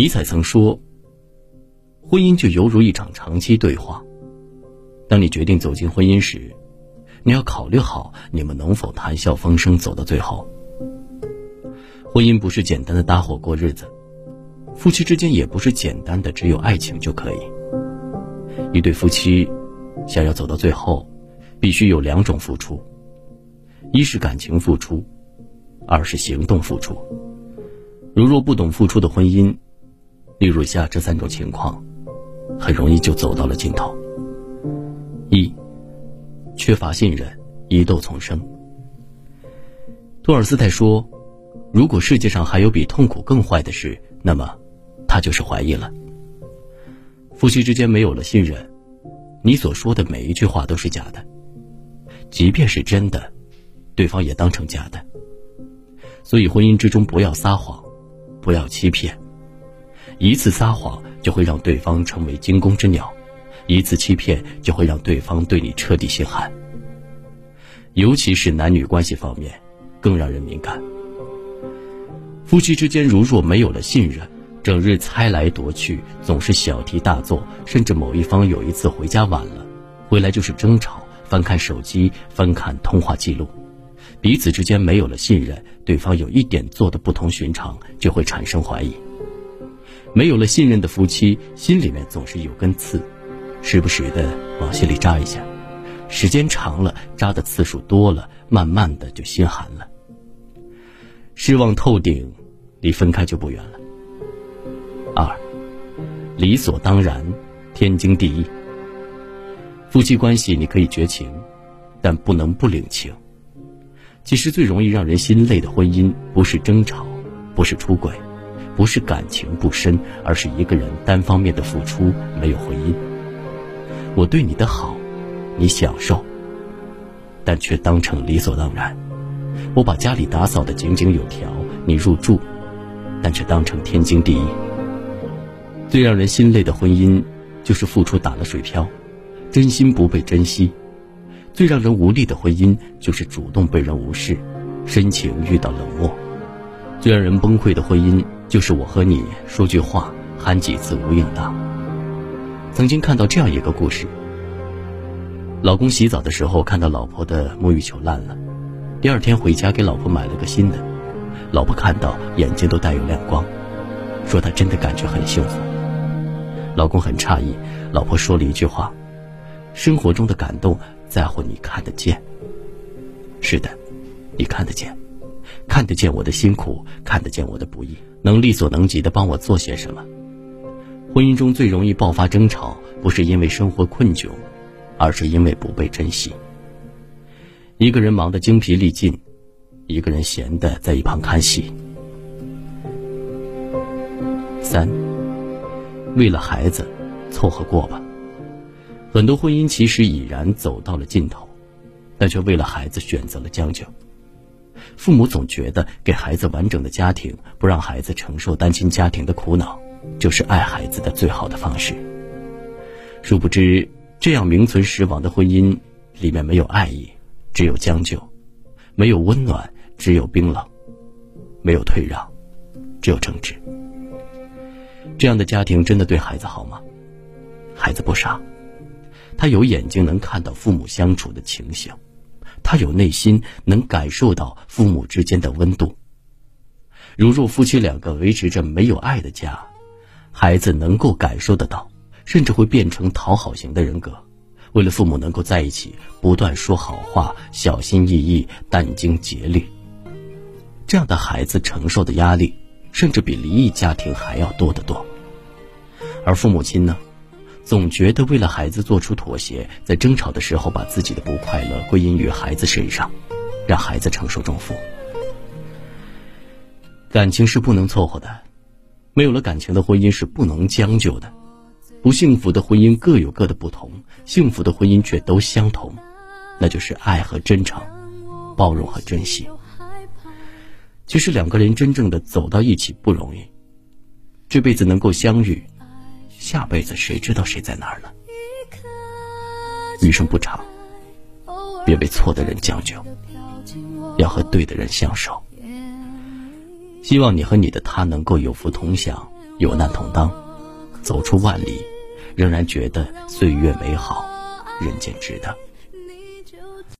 尼采曾说：“婚姻就犹如一场长期对话。当你决定走进婚姻时，你要考虑好你们能否谈笑风生走到最后。婚姻不是简单的搭伙过日子，夫妻之间也不是简单的只有爱情就可以。一对夫妻想要走到最后，必须有两种付出：一是感情付出，二是行动付出。如若不懂付出的婚姻，例如下这三种情况，很容易就走到了尽头。一，缺乏信任，疑窦丛生。托尔斯泰说：“如果世界上还有比痛苦更坏的事，那么，他就是怀疑了。夫妻之间没有了信任，你所说的每一句话都是假的，即便是真的，对方也当成假的。所以，婚姻之中不要撒谎，不要欺骗。”一次撒谎就会让对方成为惊弓之鸟，一次欺骗就会让对方对你彻底心寒。尤其是男女关系方面，更让人敏感。夫妻之间如若没有了信任，整日猜来夺去，总是小题大做，甚至某一方有一次回家晚了，回来就是争吵，翻看手机，翻看通话记录，彼此之间没有了信任，对方有一点做的不同寻常，就会产生怀疑。没有了信任的夫妻，心里面总是有根刺，时不时的往心里扎一下，时间长了，扎的次数多了，慢慢的就心寒了。失望透顶，离分开就不远了。二，理所当然，天经地义。夫妻关系你可以绝情，但不能不领情。其实最容易让人心累的婚姻，不是争吵，不是出轨。不是感情不深，而是一个人单方面的付出没有回音。我对你的好，你享受，但却当成理所当然。我把家里打扫的井井有条，你入住，但却当成天经地义。最让人心累的婚姻，就是付出打了水漂，真心不被珍惜；最让人无力的婚姻，就是主动被人无视，深情遇到冷漠；最让人崩溃的婚姻。就是我和你说句话，喊几次无应答。曾经看到这样一个故事：老公洗澡的时候看到老婆的沐浴球烂了，第二天回家给老婆买了个新的。老婆看到眼睛都带有亮光，说她真的感觉很幸福。老公很诧异，老婆说了一句话：“生活中的感动在乎你看得见。”是的，你看得见。看得见我的辛苦，看得见我的不易，能力所能及的帮我做些什么。婚姻中最容易爆发争吵，不是因为生活困窘，而是因为不被珍惜。一个人忙得精疲力尽，一个人闲的在一旁看戏。三，为了孩子，凑合过吧。很多婚姻其实已然走到了尽头，但却为了孩子选择了将就。父母总觉得给孩子完整的家庭，不让孩子承受单亲家庭的苦恼，就是爱孩子的最好的方式。殊不知，这样名存实亡的婚姻，里面没有爱意，只有将就；没有温暖，只有冰冷；没有退让，只有争执。这样的家庭真的对孩子好吗？孩子不傻，他有眼睛能看到父母相处的情形。他有内心能感受到父母之间的温度。如若夫妻两个维持着没有爱的家，孩子能够感受得到，甚至会变成讨好型的人格，为了父母能够在一起，不断说好话，小心翼翼，殚精竭虑。这样的孩子承受的压力，甚至比离异家庭还要多得多。而父母亲呢？总觉得为了孩子做出妥协，在争吵的时候把自己的不快乐归因于孩子身上，让孩子承受重负。感情是不能凑合的，没有了感情的婚姻是不能将就的。不幸福的婚姻各有各的不同，幸福的婚姻却都相同，那就是爱和真诚，包容和珍惜。其实两个人真正的走到一起不容易，这辈子能够相遇。下辈子谁知道谁在哪儿呢？余生不长，别为错的人将就，要和对的人相守。希望你和你的他能够有福同享，有难同当，走出万里，仍然觉得岁月美好，人间值得。